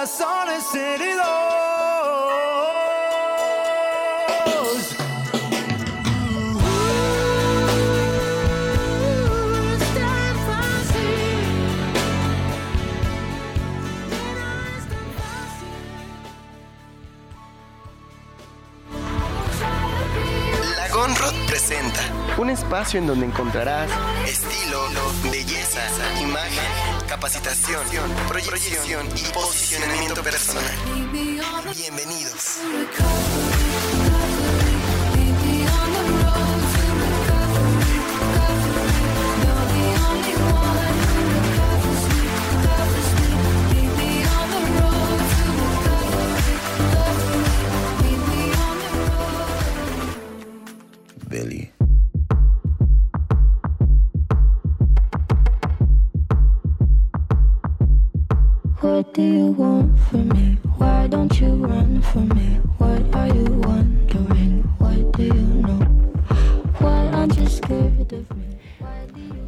corazones heridos. Es tan fácil. Es tan fácil. Lagonrod presenta Un espacio en donde encontrarás estilo, belleza, imagen, capacitación, proyección y posicionamiento personal. Bienvenidos.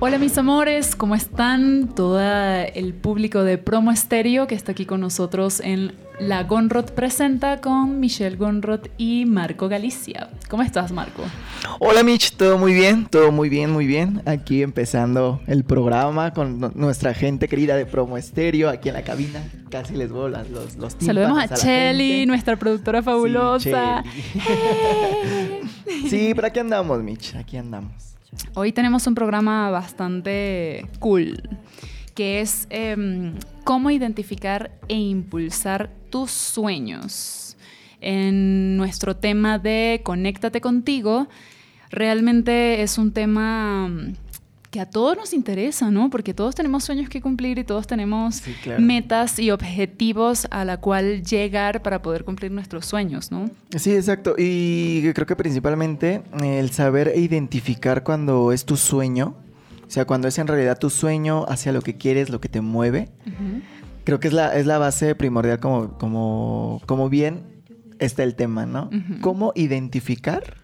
Hola mis amores, ¿cómo están? Todo el público de Promo Estéreo que está aquí con nosotros en La Gonrod Presenta con Michelle Gonrod y Marco Galicia. ¿Cómo estás, Marco? Hola Mitch, todo muy bien, todo muy bien, muy bien. Aquí empezando el programa con no- nuestra gente querida de Promo Estéreo, aquí en la cabina. Casi les vuelo las- los, los Saludemos a, la Chelly, nuestra productora Sí, fabulosa. Chelly. Sí, pero aquí andamos, Mitch, aquí andamos. Hoy tenemos un programa bastante cool, que es em, cómo identificar e impulsar tus sueños. En nuestro tema de Conéctate contigo, realmente es un tema mm, que a todos nos interesa, ¿no? Porque todos tenemos sueños que cumplir y todos tenemos Sí, claro. metas y objetivos a la cual llegar para poder cumplir nuestros sueños, ¿no? Sí, exacto. Y creo que principalmente el saber e identificar cuando es tu sueño, o sea, cuando es en realidad tu sueño hacia lo que quieres, lo que te mueve, creo que es la, es la base primordial como, como, como bien está el tema, ¿no? Cómo identificar,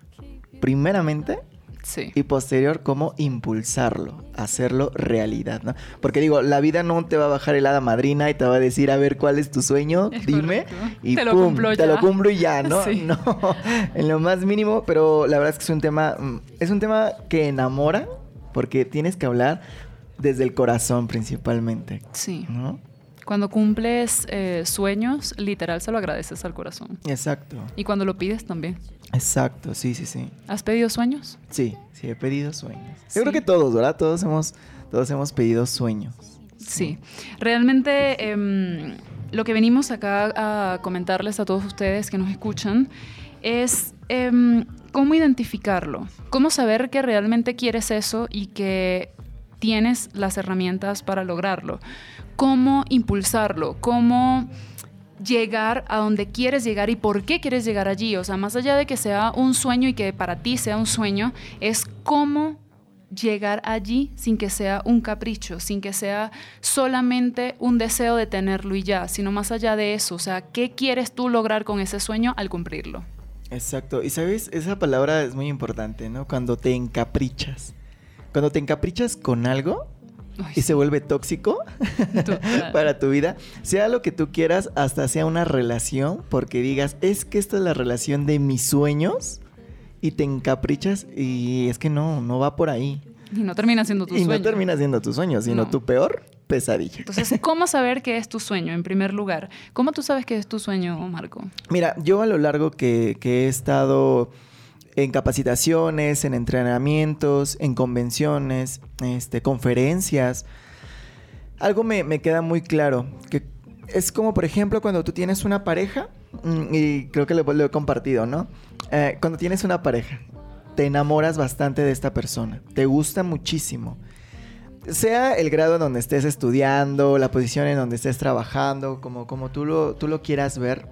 primeramente, Sí. y posterior, cómo impulsarlo, hacerlo realidad, ¿no? Porque digo, la vida no te va a bajar el hada madrina y te va a decir, a ver, ¿cuál es tu sueño? Es Dime. correcto. Y Te lo pum, cumplo te lo cumplo y ya, ¿no? Sí. No, en lo más mínimo, pero la verdad es que es un tema, mm, es un tema que enamora, porque tienes que hablar desde el corazón principalmente, Sí. ¿no? Cuando cumples eh, sueños, literal se lo agradeces al corazón. Exacto, Y cuando lo pides también. exacto, sí, sí, sí. ¿Has pedido sueños? Sí, sí, he pedido sueños. Sí. Yo creo que todos, ¿verdad? Todos hemos, todos hemos pedido sueños. Sí. Realmente em, lo que venimos acá a comentarles a todos ustedes que nos escuchan es em, cómo identificarlo, cómo saber que realmente quieres eso y que tienes las herramientas para lograrlo, cómo impulsarlo, cómo llegar a donde quieres llegar y por qué quieres llegar allí. O sea, más allá de que sea un sueño y que para ti sea un sueño, es cómo llegar allí sin que sea un capricho, sin que sea solamente un deseo de tenerlo y ya, sino más allá de eso. O sea, ¿qué quieres tú lograr con ese sueño al cumplirlo? Exacto. Y sabes, esa palabra es muy importante, ¿no? Cuando te encaprichas. Cuando te encaprichas con algo Ay, y se vuelve tóxico para tu vida, sea lo que tú quieras, hasta sea una relación, porque digas, es que esta es la relación de mis sueños y te encaprichas y es que no, no va por ahí. Y no termina siendo tu y sueño. no termina siendo tu sueño, sino No. tu peor pesadilla. Entonces, ¿cómo saber qué es tu sueño en primer lugar? ¿Cómo tú sabes qué es tu sueño, Marco? Mira, yo a lo largo que, que he estado en capacitaciones, en entrenamientos, en convenciones, este, conferencias, algo me, me queda muy claro, que es como por ejemplo cuando tú tienes una pareja, mm, y creo que lo, he compartido, ¿no? Eh, cuando tienes una pareja, te enamoras bastante de esta persona, te gusta muchísimo. Sea el grado en donde estés estudiando, la posición en donde estés trabajando, como, como tú, lo, tú lo quieras ver,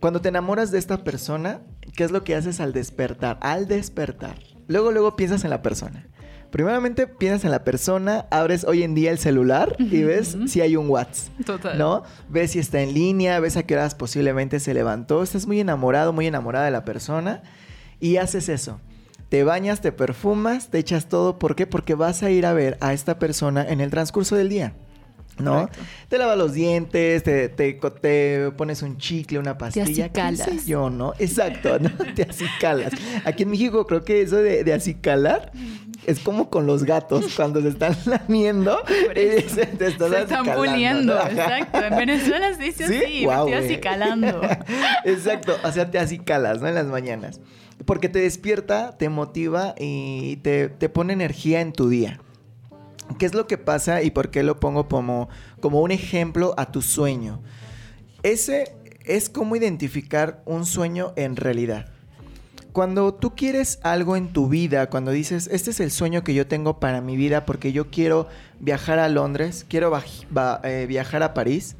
cuando te enamoras de esta persona, ¿qué es lo que haces al despertar? Al despertar. Luego, luego piensas en la persona. Primeramente piensas en la persona, abres hoy en día el celular y ves si hay un WhatsApp. Total. ¿No? Ves si está en línea, ves a qué horas posiblemente se levantó. Estás muy enamorado, muy enamorada de la persona y haces eso. Te bañas, te perfumas, te echas todo. ¿Por qué? Porque vas a ir a ver a esta persona en el transcurso del día. ¿No? Correcto. Te lavas los dientes, te, te, te pones un chicle, una pastilla. ¿qué sé acicalas. yo, ¿no? Exacto, ¿no? Te acicalas. Aquí en México creo que eso de, de acicalar es como con los gatos cuando se están lamiendo. Eh, se, te estás Se están puliendo, exacto. En Venezuela se dice ¿Sí? así, Guau, me estoy güey. acicalando. Exacto, o sea, te acicalas, ¿no? En las mañanas. Porque te despierta, te motiva y te, te pone energía en tu día. ¿Qué es lo que pasa y por qué lo pongo como, como un ejemplo a tu sueño? Ese es cómo identificar un sueño en realidad. Cuando tú quieres algo en tu vida, cuando dices, este es el sueño que yo tengo para mi vida porque yo quiero viajar a Londres, quiero eh, viajar a París,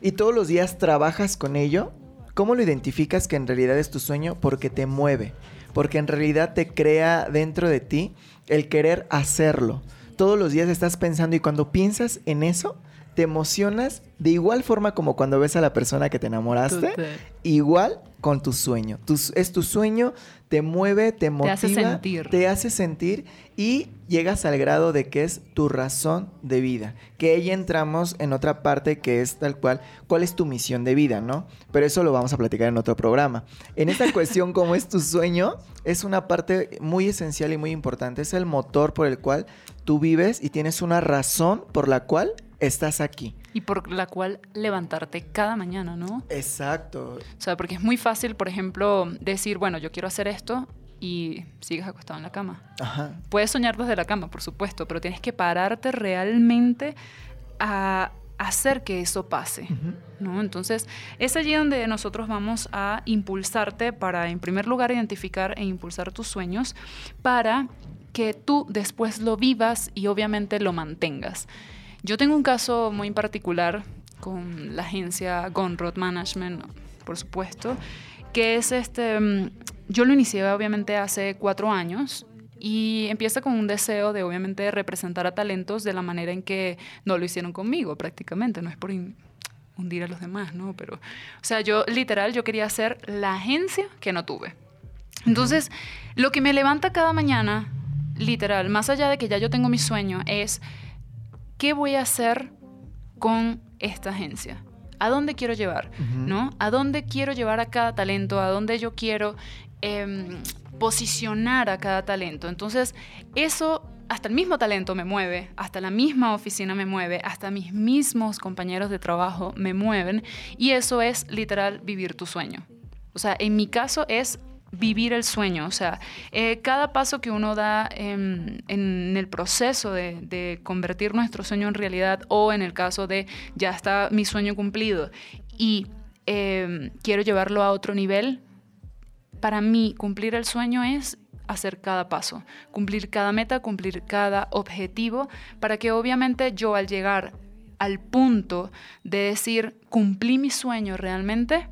y todos los días trabajas con ello, ¿cómo lo identificas que en realidad es tu sueño? Porque te mueve, porque en realidad te crea dentro de ti el querer hacerlo. Todos los días estás pensando y cuando piensas en eso, te emocionas de igual forma como cuando ves a la persona que te enamoraste, igual con tu sueño. Tu- es tu sueño, te mueve, te motiva, hace sentir. te hace sentir y llegas al grado de que es tu razón de vida. Que ahí entramos en otra parte que es tal cual, cuál es tu misión de vida, ¿no? Pero eso lo vamos a platicar en otro programa. En esta cuestión, cómo es tu sueño, es una parte muy esencial y muy importante. Es el motor por el cual tú vives y tienes una razón por la cual estás aquí. Y por la cual levantarte cada mañana, ¿no? Exacto. O sea, porque es muy fácil, por ejemplo, decir, bueno, yo quiero hacer esto y sigues acostado en la cama. Ajá. Puedes soñar desde la cama, por supuesto, pero tienes que pararte realmente a hacer que eso pase. ¿no? Entonces, es allí donde nosotros vamos a impulsarte para, en primer lugar, identificar e impulsar tus sueños para que tú después lo vivas y obviamente lo mantengas. Yo tengo un caso muy particular con la agencia Gonrod Management, por supuesto, que es este, mm, yo lo inicié obviamente hace cuatro años y empieza con un deseo de obviamente representar a talentos de la manera en que no lo hicieron conmigo prácticamente, no es por hundir a los demás, ¿no? Pero, o sea, yo literal, yo quería ser la agencia que no tuve. Entonces, lo que me levanta cada mañana, literal, más allá de que ya yo tengo mi sueño, es ¿qué voy a hacer con esta agencia? ¿A dónde quiero llevar? ¿No? ¿A dónde quiero llevar a cada talento? ¿A dónde yo quiero em, posicionar a cada talento? Entonces, eso, hasta el mismo talento me mueve, hasta la misma oficina me mueve, hasta mis mismos compañeros de trabajo me mueven, y eso es literal vivir tu sueño. O sea, en mi caso es vivir el sueño. O sea, eh, cada paso que uno da em, en el proceso de, convertir nuestro sueño en realidad o en el caso de ya está mi sueño cumplido y em, quiero llevarlo a otro nivel, para mí cumplir el sueño es hacer cada paso, cumplir cada meta, cumplir cada objetivo, para que obviamente yo al llegar al punto de decir cumplí mi sueño realmente,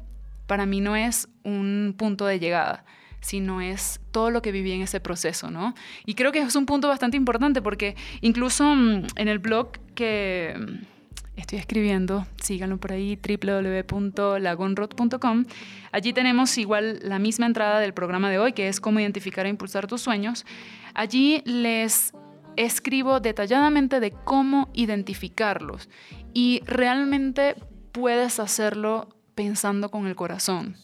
para mí no es un punto de llegada, sino es todo lo que viví en ese proceso, ¿no? Y creo que es un punto bastante importante porque incluso mm, en el blog que mm, estoy escribiendo, síganlo por ahí, www.lagonrod.com, allí tenemos igual la misma entrada del programa de hoy, que es cómo identificar e impulsar tus sueños. Allí les escribo detalladamente de cómo identificarlos y realmente puedes hacerlo pensando con el corazón.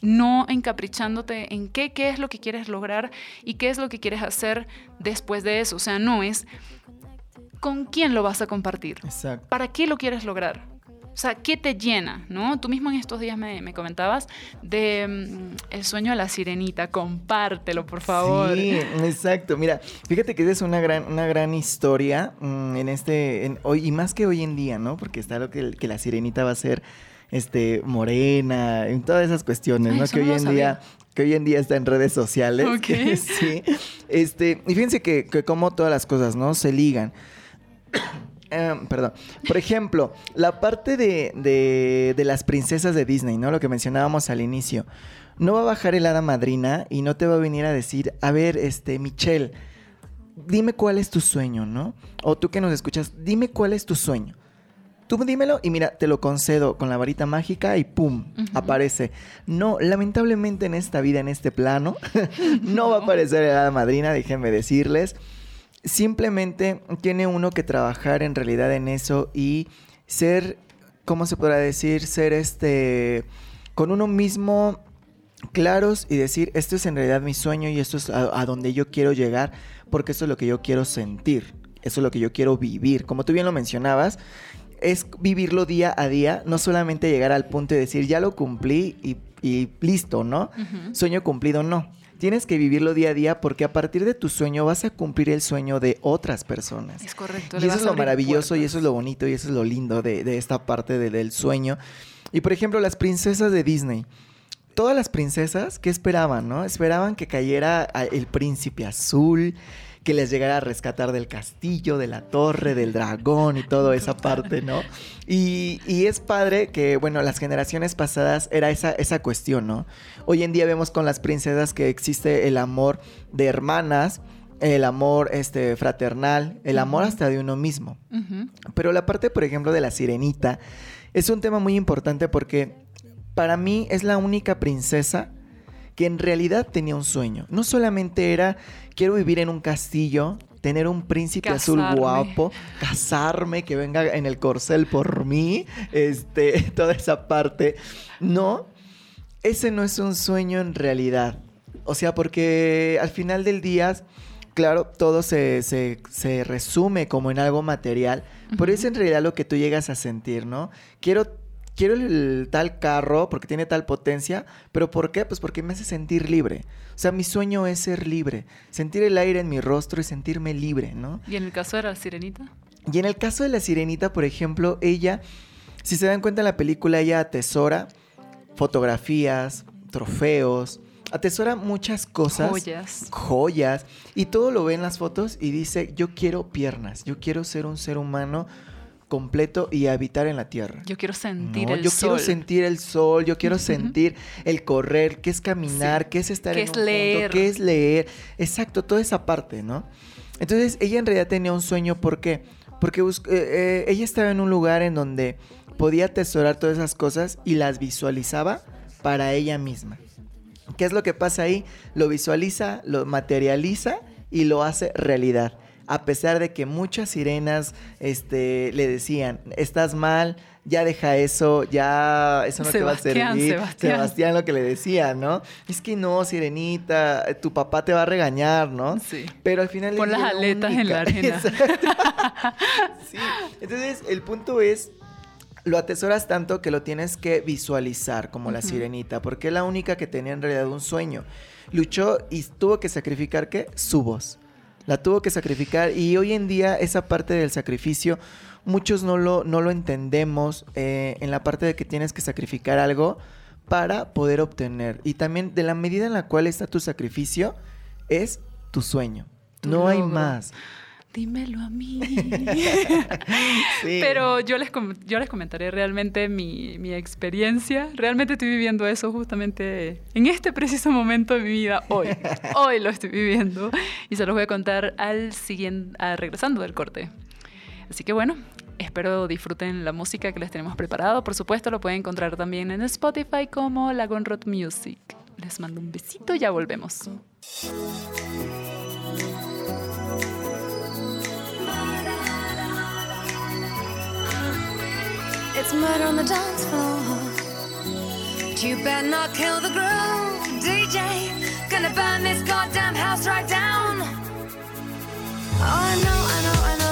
No encaprichándote en qué, qué es lo que quieres lograr y qué es lo que quieres hacer después de eso. O sea, no es con quién lo vas a compartir. Exacto. ¿Para qué lo quieres lograr? O sea, ¿qué te llena? ¿no? Tú mismo en estos días me, me comentabas de mm, el sueño de la sirenita. Compártelo, por favor. Sí, exacto. Mira, fíjate que es una gran, una gran historia mm, en este, en hoy, y más que hoy en día, ¿no? Porque está lo que, que la sirenita va a ser este morena, en todas esas cuestiones, Ay, ¿no? Que hoy en día, que hoy en día está en redes sociales. Sí. Este, y fíjense que, que como todas las cosas, ¿no? Se ligan. Em, perdón. Por ejemplo, la parte de, de, de las princesas de Disney, ¿no? Lo que mencionábamos al inicio. No va a bajar el hada madrina y no te va a venir a decir, a ver, este, Michelle, dime cuál es tu sueño, ¿no? O tú que nos escuchas, dime cuál es tu sueño. Tú dímelo y mira, te lo concedo con la varita mágica y ¡pum! Ujú. Aparece. No, lamentablemente en esta vida, en este plano, no va a aparecer el hada madrina, déjenme decirles. simplemente tiene uno que trabajar en realidad en eso y ser, ¿cómo se podrá decir? Ser este, con uno mismo claros y decir, esto es en realidad mi sueño y esto es a, a donde yo quiero llegar, porque esto es lo que yo quiero sentir, eso es lo que yo quiero vivir. Como tú bien lo mencionabas, es vivirlo día a día, no solamente llegar al punto de decir, ya lo cumplí y, y listo, ¿no? Sueño cumplido, no. Tienes que vivirlo día a día porque a partir de tu sueño vas a cumplir el sueño de otras personas. Es correcto. Y eso es lo maravilloso y eso es lo bonito y eso es lo lindo de, de esta parte de- del sueño. Y por ejemplo, las princesas de Disney. Todas las princesas, ¿qué esperaban, no? Esperaban que cayera el príncipe azul, que les llegara a rescatar del castillo, de la torre, del dragón y toda esa parte, ¿no? Y, y es padre que, bueno, las generaciones pasadas era esa, esa cuestión, ¿no? Hoy en día vemos con las princesas que existe el amor de hermanas, el amor este, fraternal, el amor hasta de uno mismo. Pero la parte, por ejemplo, de la sirenita es un tema muy importante porque para mí es la única princesa que en realidad tenía un sueño. No solamente era quiero vivir en un castillo, tener un príncipe azul guapo, casarme, que venga en el corcel por mí, este, toda esa parte. No, ese no es un sueño en realidad. O sea, porque al final del día, claro, todo se, se- se resume como en algo material, pero es en realidad lo que tú llegas a sentir, ¿no? Quiero, quiero el tal carro porque tiene tal potencia, pero ¿por qué? Pues porque me hace sentir libre. O sea, mi sueño es ser libre, sentir el aire en mi rostro y sentirme libre, ¿no? ¿Y en el caso de la sirenita? Y en el caso de la sirenita, por ejemplo, ella, si se dan cuenta en la película, ella atesora fotografías, trofeos, atesora muchas cosas. Joyas. Joyas. Y todo lo ve en las fotos y dice, yo quiero piernas, yo quiero ser un ser humano completo y habitar en la tierra. Yo quiero sentir No, el yo sol. quiero sentir el sol, yo quiero sentir el correr, qué es caminar, Sí. qué es estar Qué en es un punto, leer. qué es leer. Exacto, toda esa parte, ¿no? Entonces, ella en realidad tenía un sueño, ¿por qué? Porque eh, eh, ella estaba en un lugar en donde podía atesorar todas esas cosas y las visualizaba para ella misma. ¿Qué es lo que pasa ahí? Lo visualiza, lo materializa y lo hace realidad. A pesar de que muchas sirenas este, le decían, estás mal, ya deja eso, ya eso no te va a servir. Sebastián. Sebastián lo que le decía, ¿no? Es que no, sirenita, tu papá te va a regañar, ¿no? Sí. Pero al final... Pon las aletas en la arena. Sí. Entonces, el punto es lo atesoras tanto que lo tienes que visualizar como la sirenita, porque es la única que tenía en realidad un sueño. Luchó y tuvo que sacrificar qué? Su voz. La tuvo que sacrificar y hoy en día esa parte del sacrificio muchos no lo, no lo entendemos eh, en la parte de que tienes que sacrificar algo para poder obtener. Y también de la medida en la cual está tu sacrificio es tu sueño. No hay más. Dímelo a mí. Sí. Pero yo les, yo les comentaré realmente mi, mi experiencia. Realmente estoy viviendo eso justamente en este preciso momento de mi vida, hoy. Hoy lo estoy viviendo. Y se los voy a contar al siguiente, a- regresando del corte. Así que bueno, espero disfruten la música que les tenemos preparado. Por supuesto, lo pueden encontrar también en Spotify como Lagonrod Music. Les mando un besito, ya volvemos. It's murder on the dance floor. But you better not kill the groove, DJ. Gonna burn this goddamn house right down. Oh, I know, I know, I know,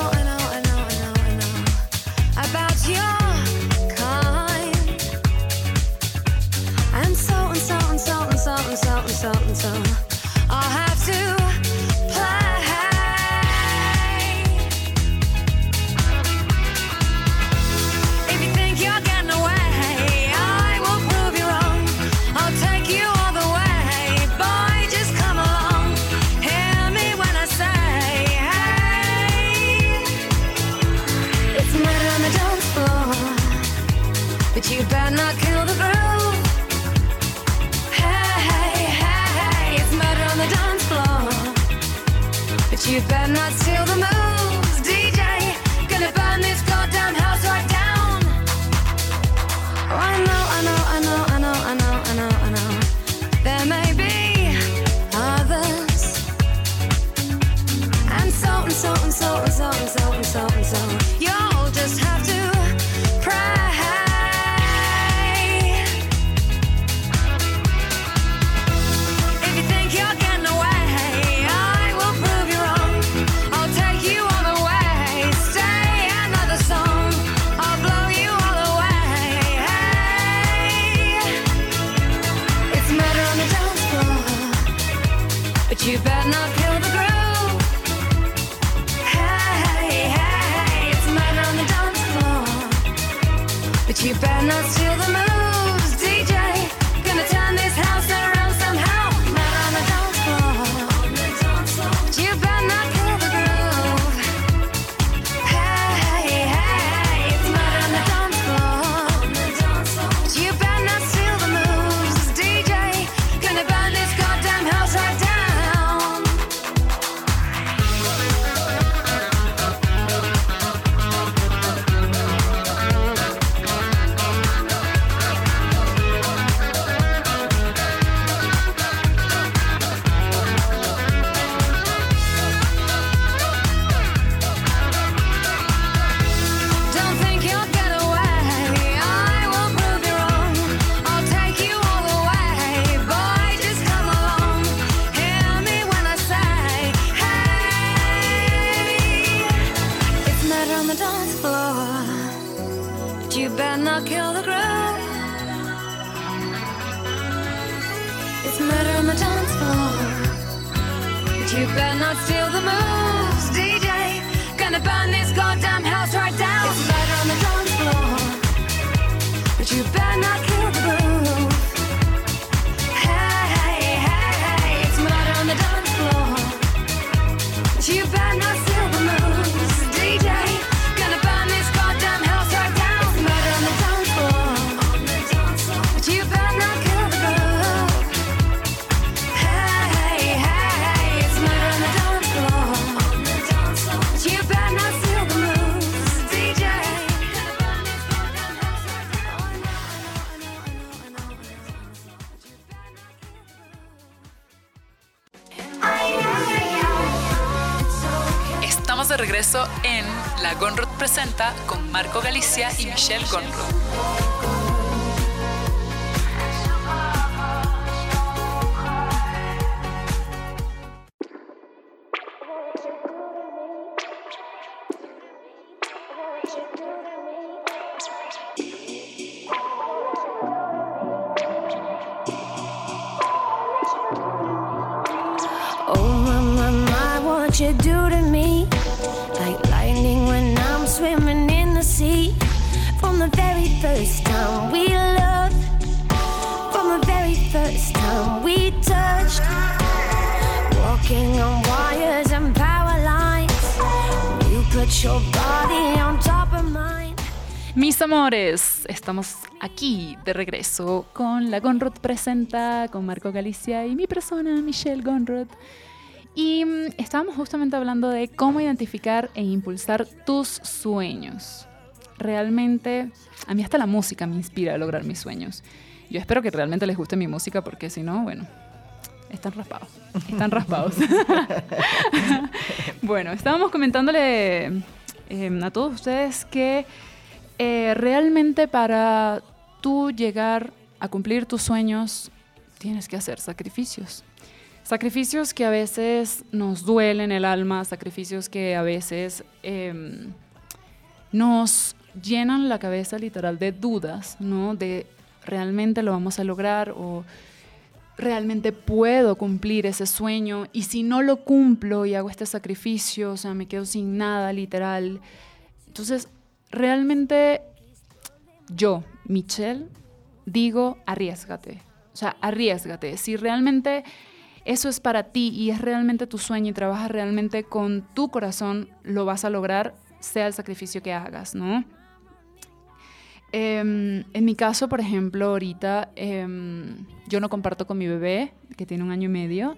amores, estamos aquí de regreso con La Gonrod Presenta, con Marco Galicia y mi persona, Michelle Gonrod. Y mm, estábamos justamente hablando de cómo identificar e impulsar tus sueños. Realmente, a mí hasta la música me inspira a lograr mis sueños. Yo espero que realmente les guste mi música porque si no, bueno, están raspados. Están raspados. bueno, estábamos comentándole eh, a todos ustedes que eh, realmente para tú llegar a cumplir tus sueños tienes que hacer sacrificios. Sacrificios que a veces nos duelen el alma, sacrificios que a veces em, nos llenan la cabeza literal de dudas, ¿no? De realmente lo vamos a lograr o realmente puedo cumplir ese sueño y si no lo cumplo y hago este sacrificio, o sea, me quedo sin nada literal. Entonces, realmente yo, Michelle, digo, arriesgate. O sea, arriesgate. Si realmente eso es para ti y es realmente tu sueño y trabajas realmente con tu corazón, lo vas a lograr, sea el sacrificio que hagas, ¿no? Em, en mi caso, por ejemplo, ahorita em, yo no comparto con mi bebé, que tiene un año y medio.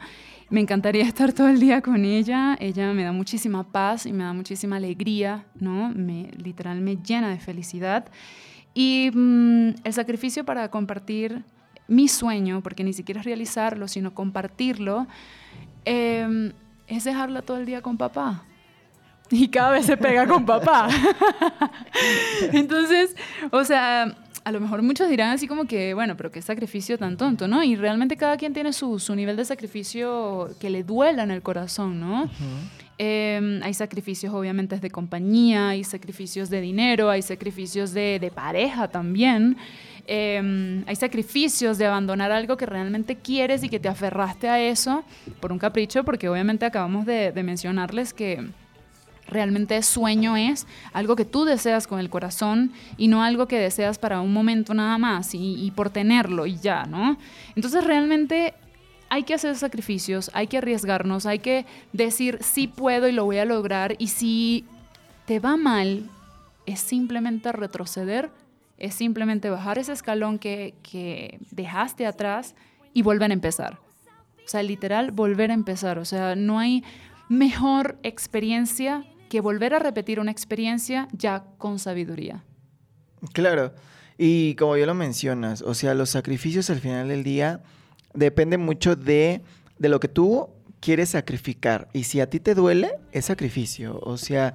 Me encantaría estar todo el día con ella. Ella me da muchísima paz y me da muchísima alegría, ¿no? Me, literal me llena de felicidad. Y mm, el sacrificio para compartir mi sueño, porque ni siquiera es realizarlo, sino compartirlo, em, es dejarla todo el día con papá. Y cada vez se pega con papá. Entonces, o sea, a lo mejor muchos dirán así como que, bueno, pero qué sacrificio tan tonto, ¿no? Y realmente cada quien tiene su, su nivel de sacrificio que le duela en el corazón, ¿no? Eh, hay sacrificios obviamente de compañía, hay sacrificios de dinero, hay sacrificios de, de pareja también. eh, hay sacrificios de abandonar algo que realmente quieres y que te aferraste a eso por un capricho, porque obviamente acabamos de, de mencionarles que realmente sueño es algo que tú deseas con el corazón y no algo que deseas para un momento nada más y, por tenerlo y ya, ¿no? Entonces realmente hay que hacer sacrificios, hay que arriesgarnos, hay que decir sí puedo y lo voy a lograr y si te va mal es simplemente retroceder, es simplemente bajar ese escalón que, que dejaste atrás y volver a empezar. O sea, literal, volver a empezar. O sea, no hay mejor experiencia que volver a repetir una experiencia ya con sabiduría. Claro. Y como ya lo mencionas, o sea, los sacrificios al final del día dependen mucho de, de lo que tú quieres sacrificar. Y si a ti te duele, es sacrificio. O sea,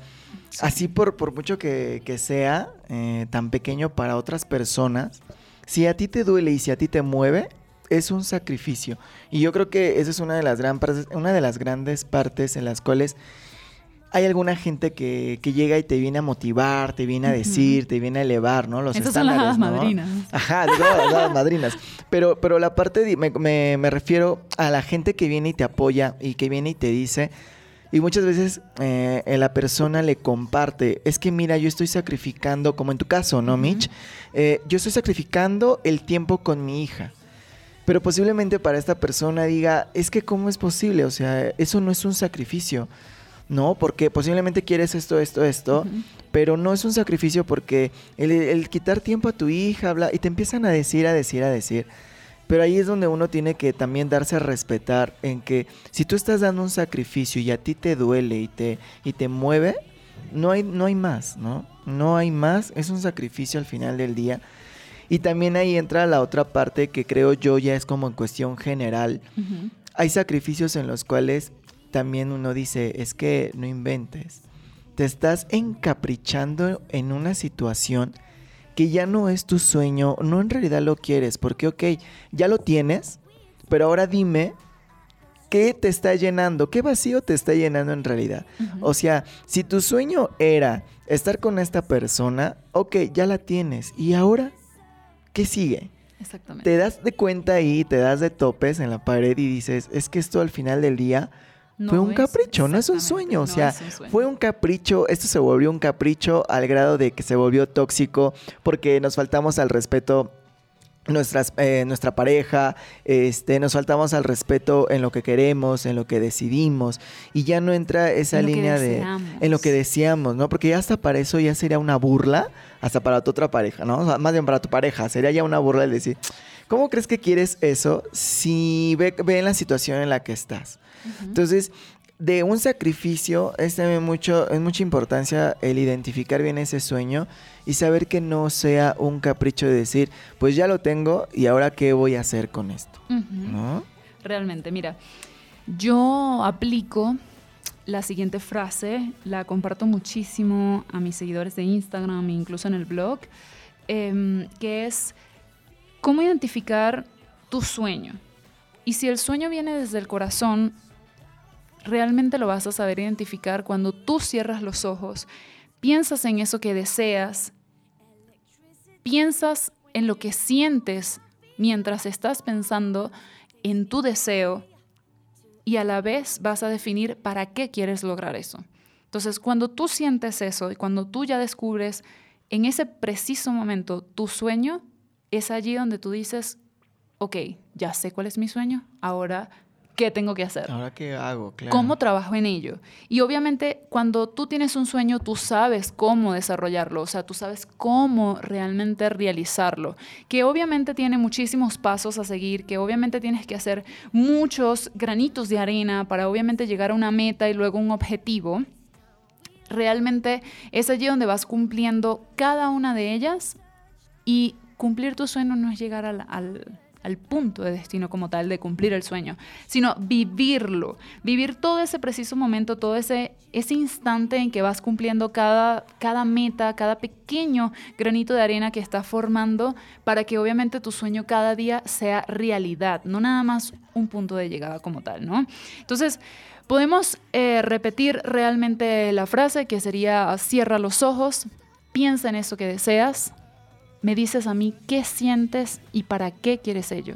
así por, por mucho que, que sea eh, tan pequeño para otras personas, si a ti te duele y si a ti te mueve, es un sacrificio. Y yo creo que esa es una de las, gran una de las grandes partes en las cuales hay alguna gente que, que llega y te viene a motivar, te viene a decir, te viene a elevar, ¿no? Los Esas son las estándares, hadas ¿no? madrinas. Ajá, digo, las madrinas. Pero, pero la parte, de- me, me- me refiero a la gente que viene y te apoya y que viene y te dice, y muchas veces eh, la persona le comparte, es que mira, yo estoy sacrificando, como en tu caso, ¿no, Mitch? Eh, yo estoy sacrificando el tiempo con mi hija. Pero posiblemente para esta persona diga, es que ¿cómo es posible? O sea, eso no es un sacrificio. No, porque posiblemente quieres esto, esto, esto, pero no es un sacrificio porque el, el quitar tiempo a tu hija, habla, y te empiezan a decir, a decir, a decir. Pero ahí es donde uno tiene que también darse a respetar en que si tú estás dando un sacrificio y a ti te duele y te, y te mueve, no hay, no hay más, ¿no? No hay más, es un sacrificio al final del día. Y también ahí entra la otra parte que creo yo ya es como en cuestión general. Hay sacrificios en los cuales también uno dice, es que no inventes. Te estás encaprichando en una situación que ya no es tu sueño, no en realidad lo quieres, porque ok, ya lo tienes, pero ahora dime qué te está llenando, qué vacío te está llenando en realidad. O sea, si tu sueño era estar con esta persona, ok, ya la tienes, ¿y ahora qué sigue? Exactamente. te das de cuenta ahí, te das de topes en la pared y dices, es que esto al final del día No fue un capricho, no es un sueño. O sea, sueño. fue un capricho, esto se volvió un capricho al grado de que se volvió tóxico porque nos faltamos al respeto. Nuestras, eh, nuestra pareja, este, nos faltamos al respeto en lo que queremos, en lo que decidimos, y ya no entra esa En línea de en lo que deseamos, ¿no? Porque ya hasta para eso ya sería una burla, hasta para tu otra pareja, ¿no? O sea, más bien para tu pareja, sería ya una burla el decir, ¿cómo crees que quieres eso si ve, ve en la situación en la que estás? Entonces, de un sacrificio es también mucho, es mucha importancia el identificar bien ese sueño y saber que no sea un capricho de decir, pues ya lo tengo y ahora qué voy a hacer con esto, Ujú. ¿no? Realmente, mira, yo aplico la siguiente frase, la comparto muchísimo a mis seguidores de Instagram e incluso en el blog, em, que es cómo identificar tu sueño. Y si el sueño viene desde el corazón, realmente lo vas a saber identificar cuando tú cierras los ojos, piensas en eso que deseas, piensas en lo que sientes mientras estás pensando en tu deseo y a la vez vas a definir para qué quieres lograr eso. Entonces, cuando tú sientes eso y cuando tú ya descubres en ese preciso momento tu sueño, es allí donde tú dices, ok, ya sé cuál es mi sueño, ahora, ¿qué tengo que hacer? Ahora qué hago, claro. ¿Cómo trabajo en ello? Y obviamente cuando tú tienes un sueño, tú sabes cómo desarrollarlo, o sea, tú sabes cómo realmente realizarlo, que obviamente tiene muchísimos pasos a seguir, que obviamente tienes que hacer muchos granitos de arena para obviamente llegar a una meta y luego un objetivo. Realmente es allí donde vas cumpliendo cada una de ellas y cumplir tu sueño no es llegar al, al- al punto de destino como tal de cumplir el sueño, sino vivirlo, vivir todo ese preciso momento, todo ese, ese instante en que vas cumpliendo cada, cada meta, cada pequeño granito de arena que estás formando para que obviamente tu sueño cada día sea realidad, no nada más un punto de llegada como tal, ¿no? Entonces, podemos eh, repetir realmente la frase que sería cierra los ojos, piensa en eso que deseas, me dices a mí qué sientes y para qué quieres ello.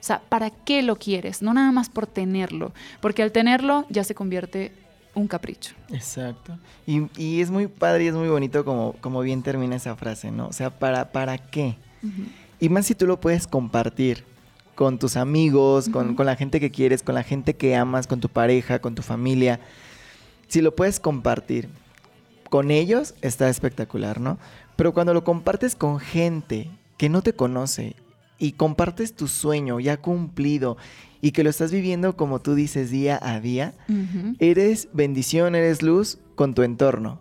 O sea, ¿para qué lo quieres? No nada más por tenerlo, porque al tenerlo ya se convierte un capricho. Exacto. Y, y es muy padre y es muy bonito como, como bien termina esa frase, ¿no? O sea, ¿para, para qué? Y más si tú lo puedes compartir con tus amigos, con la gente que quieres, con la gente que amas, con tu pareja, con tu familia. Si lo puedes compartir con ellos, está espectacular, ¿no? Pero cuando lo compartes con gente que no te conoce y compartes tu sueño ya cumplido y que lo estás viviendo como tú dices día a día, eres bendición, eres luz con tu entorno,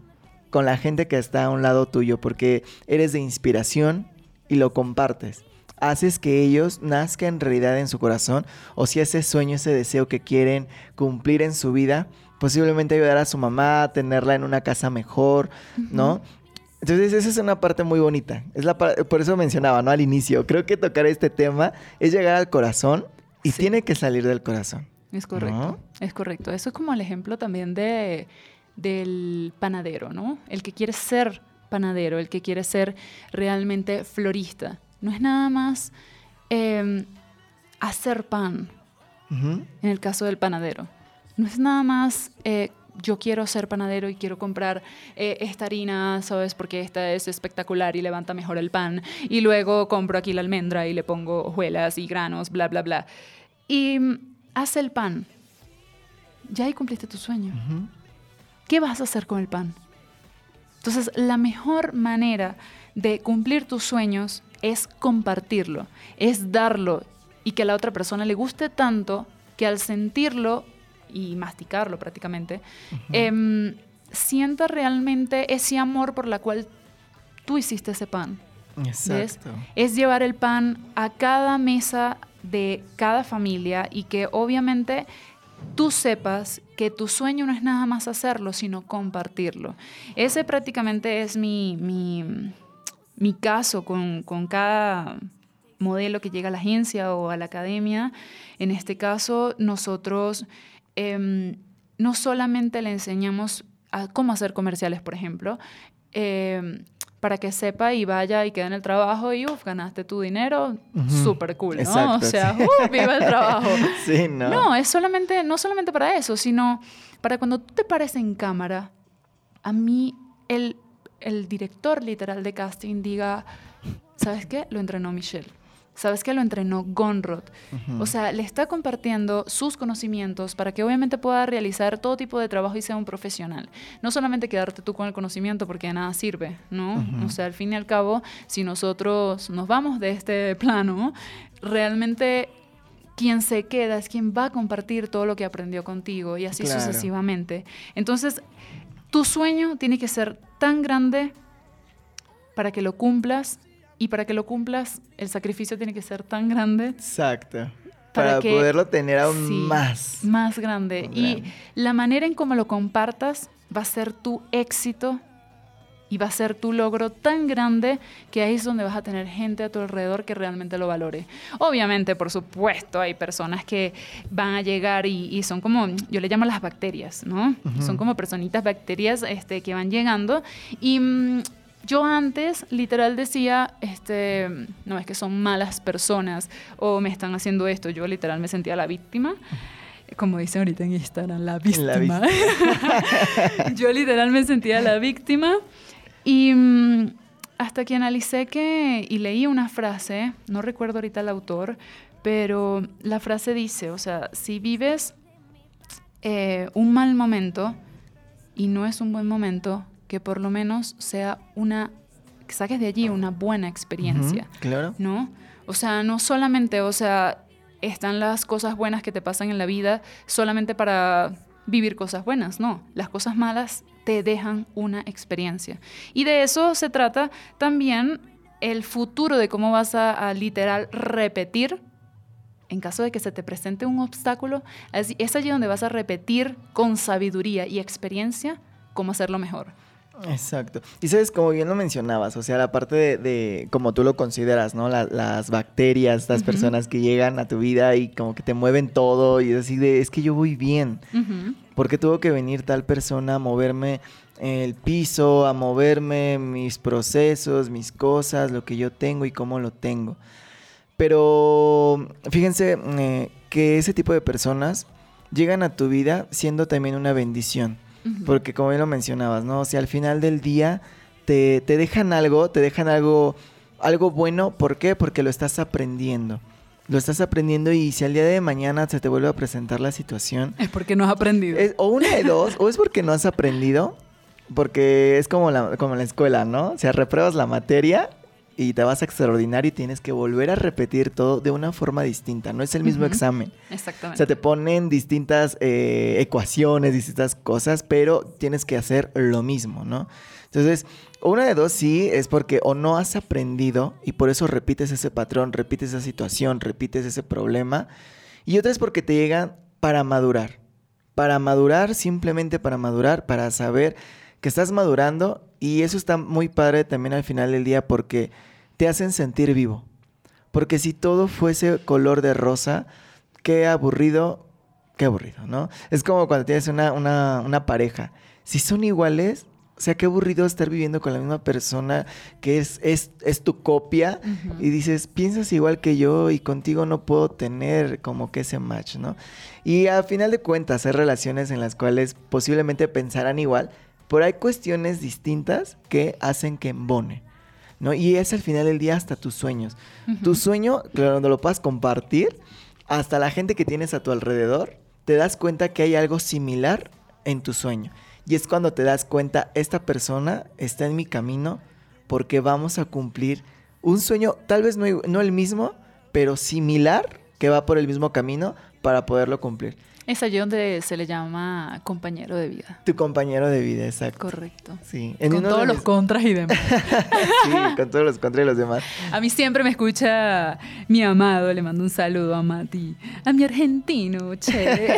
con la gente que está a un lado tuyo, porque eres de inspiración y lo compartes. Haces que ellos nazcan en realidad en su corazón, o si ese sueño, ese deseo que quieren cumplir en su vida, posiblemente ayudar a su mamá a tenerla en una casa mejor, ¿no? Entonces esa es una parte muy bonita. Es la por eso mencionaba, ¿no? Al inicio, creo que tocar este tema es llegar al corazón y Sí. tiene que salir del corazón. Es correcto, ¿No? es correcto. Eso es como el ejemplo también de, del panadero, ¿no? El que quiere ser panadero, el que quiere ser realmente florista. No es nada más eh, hacer pan, en el caso del panadero. No es nada más eh, yo quiero ser panadero y quiero comprar eh, esta harina, ¿sabes? Porque esta es espectacular y levanta mejor el pan. Y luego compro aquí la almendra y le pongo hojuelas y granos, bla, bla, bla. Y mm, haz el pan. Ya ahí cumpliste tu sueño. ¿Qué vas a hacer con el pan? Entonces, la mejor manera de cumplir tus sueños es compartirlo, es darlo y que a la otra persona le guste tanto que al sentirlo y masticarlo prácticamente, em, sienta realmente ese amor por la cual tú hiciste ese pan. ¿Ves? Exacto. Es llevar el pan a cada mesa de cada familia y que obviamente tú sepas que tu sueño no es nada más hacerlo, sino compartirlo. Ese prácticamente es mi, mi, mi caso con, con cada modelo que llega a la agencia o a la academia. En este caso, nosotros em, no solamente le enseñamos a cómo hacer comerciales, por ejemplo, em, para que sepa y vaya y quede en el trabajo y uf, ganaste tu dinero, Ujú. súper cool, ¿no? Exacto, o sea, sí. ¡uh! viva el trabajo. Sí, ¿no? No, es solamente, no solamente para eso, sino para cuando tú te pares en cámara, a mí el, el director literal de casting diga, ¿sabes qué? Lo entrenó Michelle. ¿Sabes qué? Lo entrenó Gonrod. O sea, le está compartiendo sus conocimientos para que obviamente pueda realizar todo tipo de trabajo y sea un profesional. No solamente quedarte tú con el conocimiento porque de nada sirve, ¿no? O sea, al fin y al cabo, si nosotros nos vamos de este plano, realmente quien se queda es quien va a compartir todo lo que aprendió contigo y así Claro. sucesivamente. Entonces, tu sueño tiene que ser tan grande para que lo cumplas y para que lo cumplas el sacrificio tiene que ser tan grande Exacto. Para Para, que- poderlo tener aún Sí, más. más grande. Más Y grande. la manera en cómo lo compartas va a ser tu éxito y va a ser tu logro tan grande que ahí es donde vas a tener gente a tu alrededor que realmente lo valore. Obviamente, por supuesto, hay personas que van a llegar y, y son como, yo le llamo las bacterias, ¿no? Son como personitas bacterias este, que van llegando y... mm, yo antes literal decía, este, no es que son malas personas o me están haciendo esto. Yo literal me sentía la víctima. Como dicen ahorita en Instagram, la víctima. víctima. Yo literal me sentía la víctima. Y mm, hasta que analicé que y leí una frase, no recuerdo ahorita el autor, pero la frase dice, o sea, si vives eh, un mal momento y no es un buen momento, que por lo menos sea una, que saques de allí una buena experiencia. Claro. ¿no? O sea, no solamente, o sea, están las cosas buenas que te pasan en la vida solamente para vivir cosas buenas, no. Las cosas malas te dejan una experiencia. Y de eso se trata también el futuro de cómo vas a, a literal repetir. En caso de que se te presente un obstáculo, es allí donde vas a repetir con sabiduría y experiencia cómo hacerlo mejor. Exacto. Y sabes, como bien lo mencionabas, o sea, la parte de, de como tú lo consideras, ¿no? La- las bacterias, estas Ujú. personas que llegan a tu vida y como que te mueven todo y decir, de, es que yo voy bien. Ujú. ¿Por qué tuvo que venir tal persona a moverme el piso, a moverme mis procesos, mis cosas, lo que yo tengo y cómo lo tengo? Pero fíjense eh, que ese tipo de personas llegan a tu vida siendo también una bendición. Porque como bien lo mencionabas, ¿no? O sea, al final del día te, te dejan algo, te dejan algo, algo bueno. ¿Por qué? Porque lo estás aprendiendo. Lo estás aprendiendo y si al día de mañana se te vuelve a presentar la situación, Es porque no has aprendido. es- o una de dos, o es porque no has aprendido, porque es como la, como la escuela, ¿no? O sea, repruebas la materia y te vas a extraordinario y tienes que volver a repetir todo de una forma distinta. No es el mismo Ujú. examen. O Exactamente. sea, te ponen distintas eh, ecuaciones, distintas cosas, pero tienes que hacer lo mismo, ¿no? Entonces, una de dos sí es porque o no has aprendido y por eso repites ese patrón, repites esa situación, repites ese problema. Y otra es porque te llegan para madurar. Para madurar, simplemente para madurar, para saber que estás madurando. Y eso está muy padre también al final del día porque te hacen sentir vivo. Porque si todo fuese color de rosa, qué aburrido, qué aburrido, ¿no? Es como cuando tienes una, una, una pareja. Si son iguales, o sea, qué aburrido estar viviendo con la misma persona que es, es, es tu copia y dices, piensas igual que yo y contigo no puedo tener como que ese match, ¿no? Y a final de cuentas hay relaciones en las cuales posiblemente pensarán igual, pero hay cuestiones distintas que hacen que embone. ¿No? Y es al final del día hasta tus sueños. Tu sueño, claro, donde lo puedas compartir, hasta la gente que tienes a tu alrededor, te das cuenta que hay algo similar en tu sueño. Y es cuando te das cuenta, esta persona está en mi camino porque vamos a cumplir un sueño, tal vez no, no el mismo, pero similar, que va por el mismo camino para poderlo cumplir. Es allí donde se le llama compañero de vida. Tu compañero de vida, exacto. Correcto. Sí, Con uno de todos los contras y demás. sí, con todos los contras y los demás. A mí siempre me escucha mi amado, le mando un saludo a Mati, a mi argentino, che.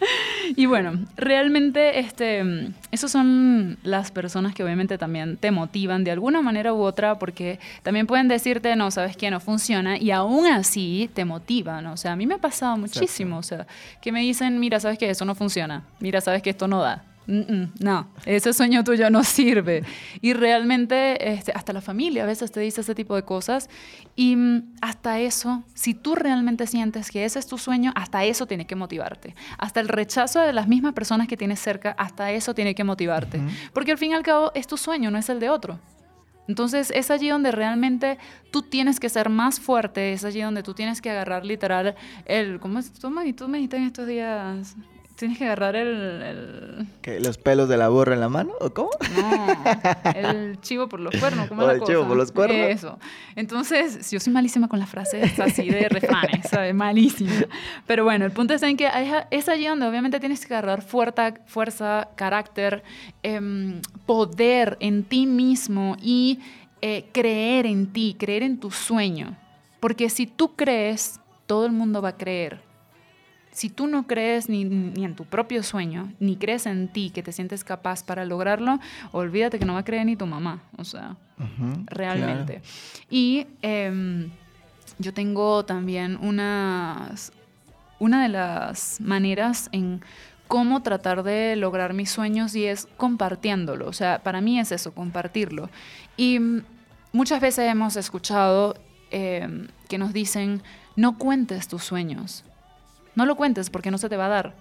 y bueno, realmente este, esos son las personas que obviamente también te motivan de alguna manera u otra, porque también pueden decirte, no, sabes que no funciona, y aún así te motivan. O sea, a mí me ha pasado muchísimo, o sea, que me dicen, mira, sabes que eso no funciona, mira, sabes que esto no da. No, ese sueño tuyo no sirve. Y realmente, este, hasta la familia a veces te dice ese tipo de cosas. Y mm, hasta eso, si tú realmente sientes que ese es tu sueño, hasta eso tiene que motivarte. Hasta el rechazo de las mismas personas que tienes cerca, hasta eso tiene que motivarte. Porque al fin y al cabo es tu sueño, no es el de otro. Entonces es allí donde realmente tú tienes que ser más fuerte, es allí donde tú tienes que agarrar literal el... ¿Cómo es? Tú me, tú me dijiste en estos días... Tienes que agarrar el... el ¿Qué, ¿Los pelos de la burra en la mano? ¿O cómo? no, el chivo por los cuernos, ¿cómo O la el chivo por los cuernos. Eso. Entonces, yo soy malísima con las frases así de refranes, ¿sabes? Malísima. Pero bueno, el punto es en que es- es allí donde obviamente tienes que agarrar fuerza, fuerza carácter, em, poder en ti mismo y eh, creer en ti, creer en tu sueño. Porque si tú crees, todo el mundo va a creer. Si tú no crees ni, ni en tu propio sueño, ni crees en ti, que te sientes capaz para lograrlo, olvídate que no va a creer ni tu mamá. O sea, realmente. Y em, yo tengo también unas, una de las maneras en cómo tratar de lograr mis sueños y es compartiéndolo. O sea, para mí es eso, compartirlo. Y muchas veces hemos escuchado em, que nos dicen, no cuentes tus sueños. No lo cuentes porque no se te va a dar.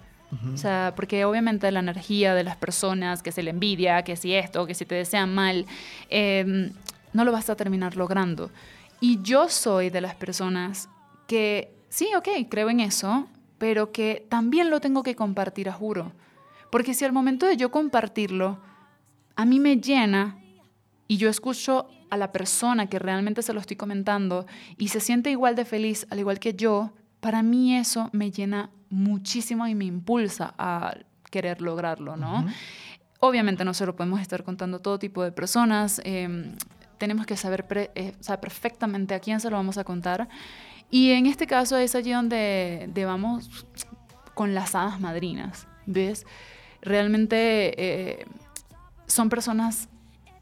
O sea, porque obviamente la energía de las personas, que si la envidia, que si esto, que si te desean mal, eh, no lo vas a terminar logrando. Y yo soy de las personas que, sí, ok, creo en eso, pero que también lo tengo que compartir, a juro. Porque si al momento de yo compartirlo, a mí me llena y yo escucho a la persona que realmente se lo estoy comentando y se siente igual de feliz, al igual que yo, para mí eso me llena muchísimo y me impulsa a querer lograrlo, ¿no? Obviamente no se lo podemos estar contando a todo tipo de personas. eh, tenemos que saber, pre- eh, saber perfectamente a quién se lo vamos a contar. Y en este caso es allí donde, de vamos con las hadas madrinas, ¿ves? Realmente eh, son personas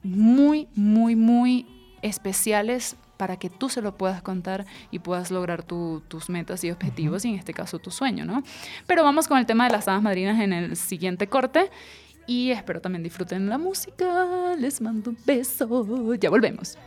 muy, muy, muy especiales para que tú se lo puedas contar y puedas lograr tus metas y objetivos y en este caso tu sueño, ¿no? Pero vamos con el tema de las hadas madrinas en el siguiente corte y espero también disfruten la música. Les mando un beso. Ya volvemos.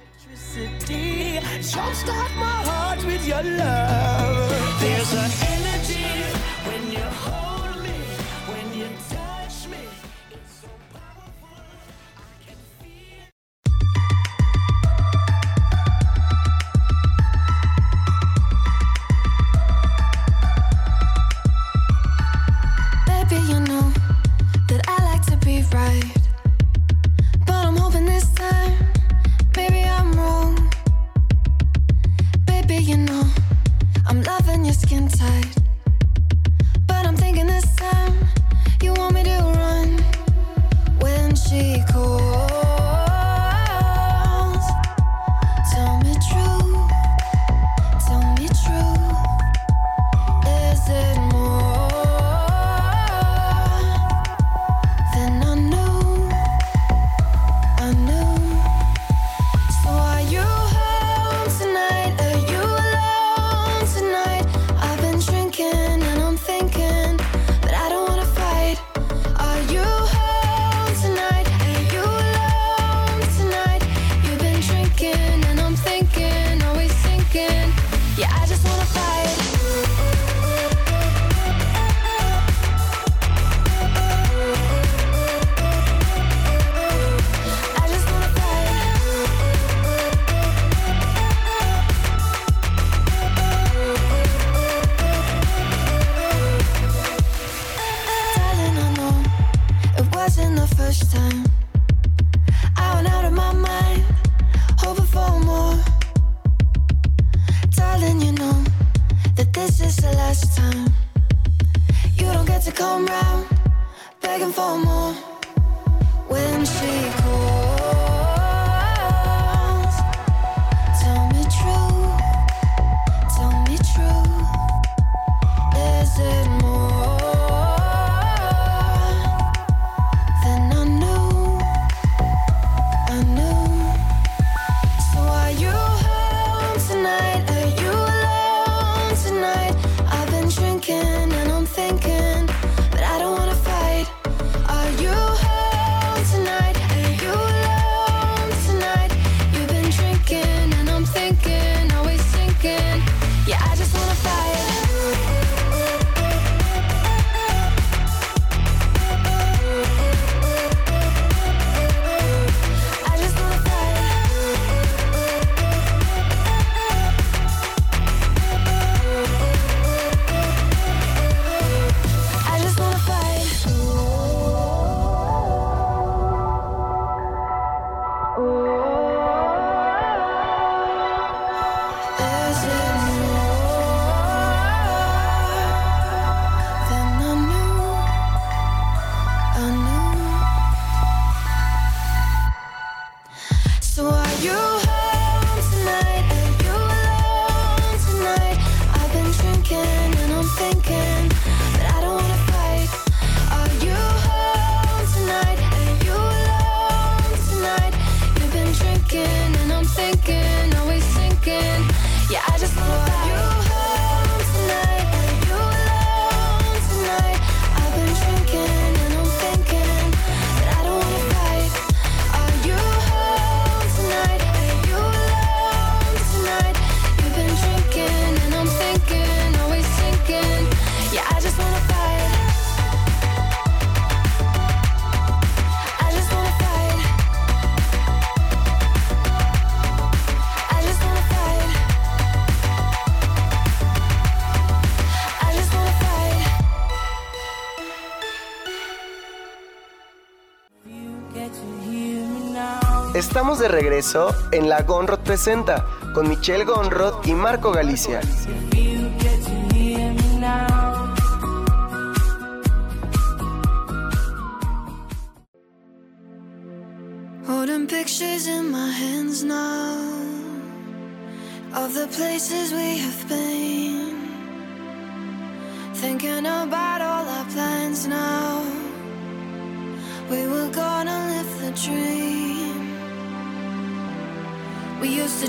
regreso en La Gonrod Presenta con Michelle Gonrod y Marco Galicia.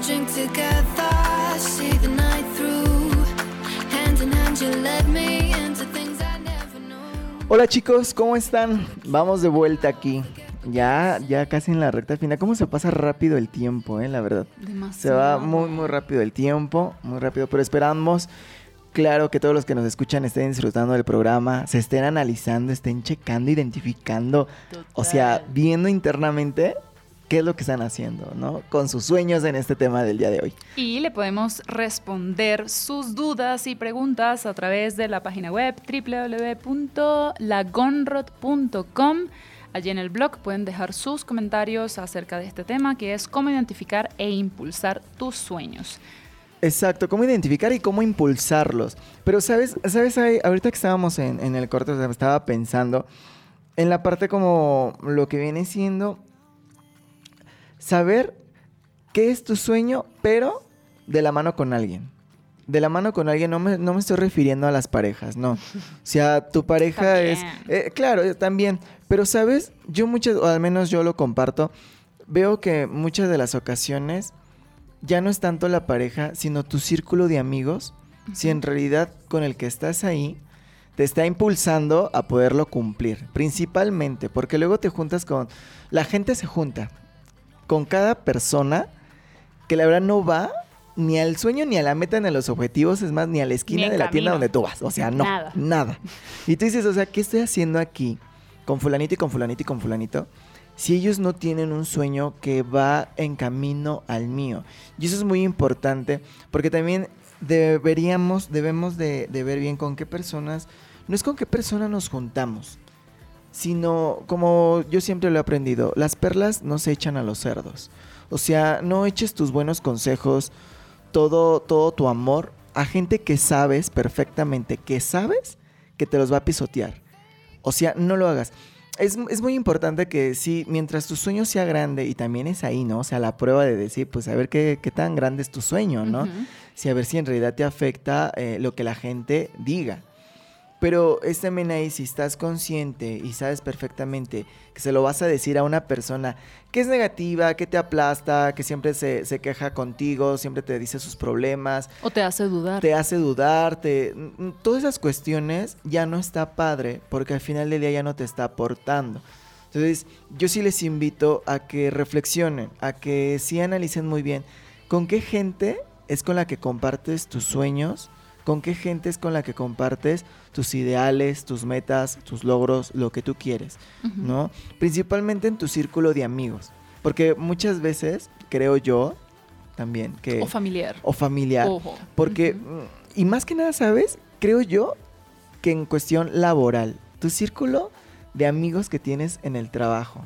Drink together, see the night through. Hand in hand, you led me into things I never knew. Hola chicos, ¿cómo están? Vamos de vuelta aquí. Ya, ya casi en la recta final. ¿Cómo se pasa rápido el tiempo, eh? La verdad. Se va muy, muy rápido el tiempo, muy rápido, pero esperamos, claro, que todos los que nos escuchan estén disfrutando del programa, se estén analizando, estén checando, identificando, o sea, viendo internamente qué es lo que están haciendo, ¿no? Con sus sueños en este tema del día de hoy. Y le podemos responder sus dudas y preguntas a través de la página web www.lagonrod.com. Allí en el blog pueden dejar sus comentarios acerca de este tema que es cómo identificar e impulsar tus sueños. Exacto, cómo identificar y cómo impulsarlos. Pero, ¿sabes? ¿Sabes? Ahí, Ahorita que estábamos en, en el corte, o sea, estaba pensando en la parte como lo que viene siendo saber qué es tu sueño, pero de la mano con alguien. De la mano con alguien, no me, no me estoy refiriendo a las parejas, no. O sea, tu pareja es... Eh, claro, eh, también. Pero, ¿sabes? Yo muchas, o al menos yo lo comparto, veo que muchas de las ocasiones ya no es tanto la pareja, sino tu círculo de amigos, si en realidad con el que estás ahí te está impulsando a poderlo cumplir, principalmente, porque luego te juntas con, la gente se junta con cada persona que la verdad no va ni al sueño, ni a la meta, ni a los objetivos, es más, ni a la esquina de la tienda donde tú vas, o sea, no, Nada. nada. Y tú dices, o sea, ¿qué estoy haciendo aquí con fulanito y con fulanito y con fulanito? si ellos no tienen un sueño que va en camino al mío. Y eso es muy importante porque también deberíamos, debemos de, de ver bien con qué personas, no es con qué personas nos juntamos, sino como yo siempre lo he aprendido, las perlas no se echan a los cerdos. O sea, no eches tus buenos consejos, todo, todo tu amor a gente que sabes perfectamente, que sabes que te los va a pisotear. O sea, no lo hagas. Es, es muy importante que sí, mientras tu sueño sea grande, y también es ahí, ¿no? O sea, la prueba de decir, pues a ver qué, qué tan grande es tu sueño, ¿no? Si a ver si en realidad te afecta eh, lo que la gente diga. Pero es también ahí si estás consciente y sabes perfectamente que se lo vas a decir a una persona que es negativa, que te aplasta, que siempre se, se queja contigo, siempre te dice sus problemas, O te hace dudar. te hace dudar, te, mm, todas esas cuestiones ya no está padre porque al final del día ya no te está aportando. Entonces, yo sí les invito a que reflexionen, a que sí analicen muy bien con qué gente es con la que compartes tus sueños, con qué gente es con la que compartes tus ideales, tus metas, tus logros, lo que tú quieres. ¿no? Principalmente en tu círculo de amigos, porque muchas veces creo yo también que O familiar. o familiar, Ojo. porque, mm, y más que nada, ¿sabes? Creo yo que en cuestión laboral, tu círculo de amigos que tienes en el trabajo.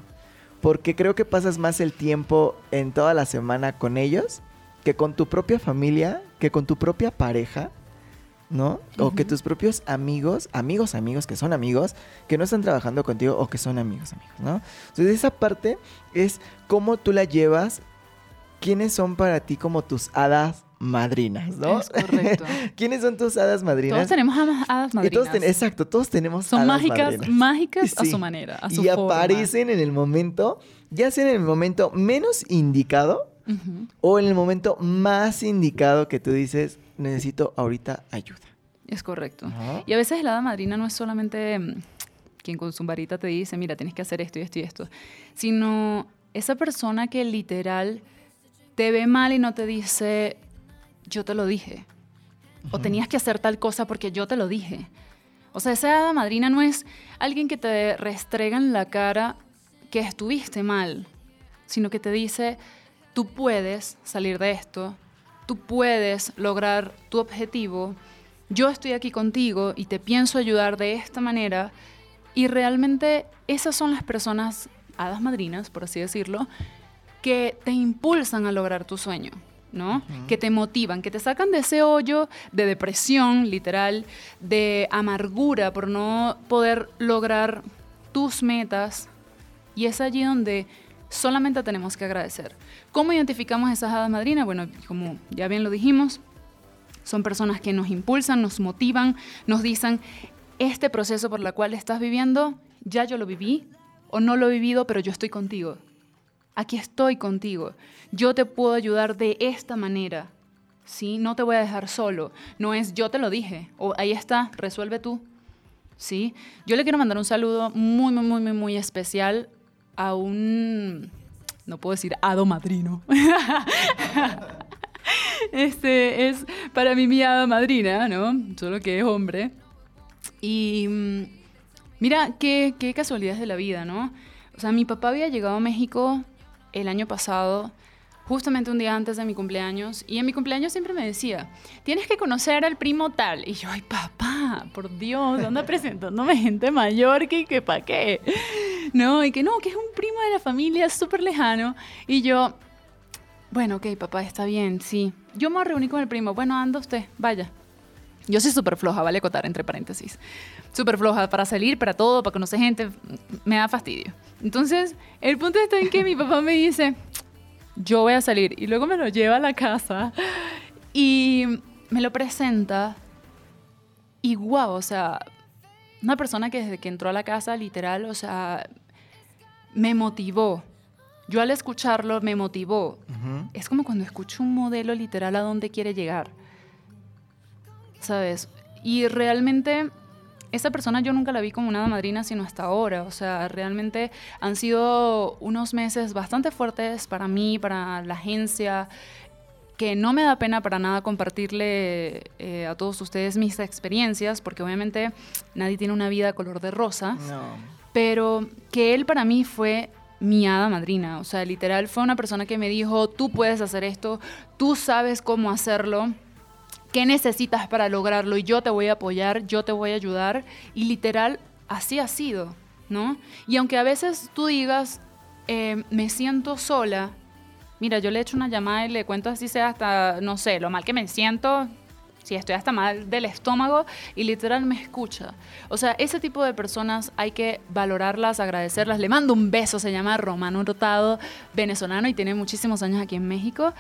Porque creo que pasas más el tiempo en toda la semana con ellos que con tu propia familia, que con tu propia pareja, ¿no? O que tus propios amigos, amigos, amigos que son amigos, que no están trabajando contigo o que son amigos, amigos, ¿no? Entonces esa parte es cómo tú la llevas, quiénes son para ti como tus hadas madrinas, ¿no? Es correcto. ¿Quiénes son tus hadas madrinas? Todos tenemos hadas- Y todos madrinas. ten- exacto, todos tenemos Son hadas mágicas, madrinas. mágicas a Sí. su manera, a su y forma. aparecen en el momento, ya sea en el momento menos indicado O en el momento más indicado que tú dices, necesito ahorita ayuda. Es correcto. Y a veces la hada madrina no es solamente mm, quien con su varita te dice, mira, tienes que hacer esto y esto y esto, sino esa persona que literal te ve mal y no te dice, yo te lo dije. O tenías que hacer tal cosa porque yo te lo dije. O sea, esa hada madrina no es alguien que te restrega en la cara que estuviste mal, sino que te dice, tú puedes salir de esto, tú puedes lograr tu objetivo, yo estoy aquí contigo y te pienso ayudar de esta manera. Y realmente esas son las personas, hadas madrinas, por así decirlo, que te impulsan a lograr tu sueño, ¿no? Que te motivan, que te sacan de ese hoyo de depresión, literal, de amargura por no poder lograr tus metas. Y es allí donde solamente tenemos que agradecer. ¿Cómo identificamos esas hadas madrinas? Bueno, como ya bien lo dijimos, son personas que nos impulsan, nos motivan, nos dicen, este proceso por el cual estás viviendo, ya yo lo viví o no lo he vivido, pero yo estoy contigo. aquí estoy contigo. Yo te puedo ayudar de esta manera. ¿Sí? No te voy a dejar solo. No es yo te lo dije. O ahí está, resuelve tú. ¿Sí? Yo le quiero mandar un saludo muy, muy, muy, muy, especial a un, no puedo decir hado madrino. este es para mí mi hada madrina, ¿no? Solo que es hombre. Y mm, mira, qué, qué casualidades de la vida, ¿no? O sea, mi papá había llegado a México el año pasado, justamente un día antes de mi cumpleaños, y en mi cumpleaños siempre me decía, tienes que conocer al primo tal. Y yo, ay, papá, por Dios, anda presentándome gente mayor que, que pa' qué. No, y que no, que es un primo de la familia súper lejano. Y yo, bueno, ok, papá, está bien, sí. Yo me reuní con el primo. Bueno, anda usted, vaya. Yo soy súper floja, vale acotar entre paréntesis. Súper floja para salir, para todo, para conocer gente. Me da fastidio. Entonces, el punto está en que mi papá me dice, yo voy a salir. Y luego me lo lleva a la casa y me lo presenta. Y guau, o sea, una persona que desde que entró a la casa, literal, o sea, me motivó. Yo al escucharlo me motivó. Es como cuando escucho un modelo literal a dónde quiere llegar. ¿Sabes? Y realmente esa persona yo nunca la vi como una madrina sino hasta ahora. O sea, realmente han sido unos meses bastante fuertes para mí, para la agencia, que no me da pena para nada compartirle eh, a todos ustedes mis experiencias, porque obviamente nadie tiene una vida color de rosa No. Pero que él para mí fue mi hada madrina. O sea, literal fue una persona que me dijo, tú puedes hacer esto, tú sabes cómo hacerlo, qué necesitas para lograrlo y yo te voy a apoyar, yo te voy a ayudar. Y literal, así ha sido, ¿no? Y aunque a veces tú digas, eh, me siento sola, mira, yo le echo una llamada y le cuento así sea hasta, no sé, lo mal que me siento, si estoy hasta mal del estómago y literal me escucha. O sea, ese tipo de personas hay que valorarlas, agradecerlas. Le mando un beso, se llama Romano Rotado, venezolano y tiene muchísimos años aquí en México.